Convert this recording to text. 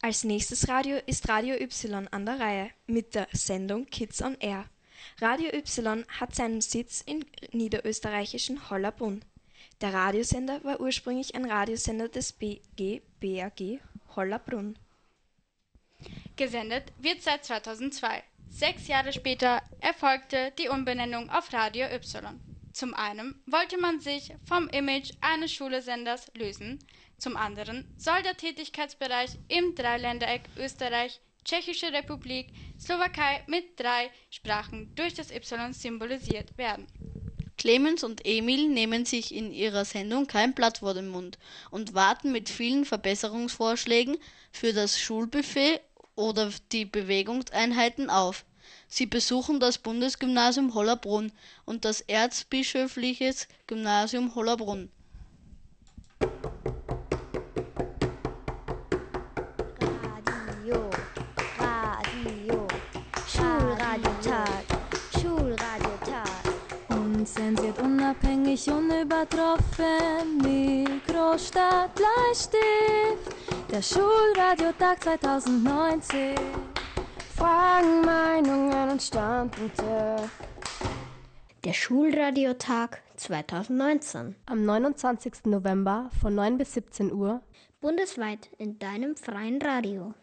Als nächstes Radio ist Radio Y an der Reihe mit der Sendung Kids on Air. Radio Y hat seinen Sitz im niederösterreichischen Hollabrunn. Der Radiosender war ursprünglich ein Radiosender des BG BAG Hollabrunn. Gesendet wird seit 2002. Sechs Jahre später erfolgte die Umbenennung auf Radio Y. Zum einen wollte man sich vom Image eines Schulesenders lösen, zum anderen soll der Tätigkeitsbereich im Dreiländereck Österreich, Tschechische Republik, Slowakei mit drei Sprachen durch das Y symbolisiert werden. Clemens und Emil nehmen sich in ihrer Sendung kein Blatt vor den Mund und warten mit vielen Verbesserungsvorschlägen für das Schulbuffet oder die Bewegungseinheiten auf. Sie besuchen das Bundesgymnasium Hollabrunn und das Erzbischöfliches Gymnasium Hollabrunn. Radio, Radio, Schulradiotag, Schulradiotag. Unzensiert, unabhängig, unübertroffen, Mikrostadt, Bleistift, der Schulradiotag 2019. Fragen, Meinungen Standpunkte. Der Schulradiotag 2019. Am 29. November von 9 bis 17 Uhr Bundesweit in deinem freien Radio.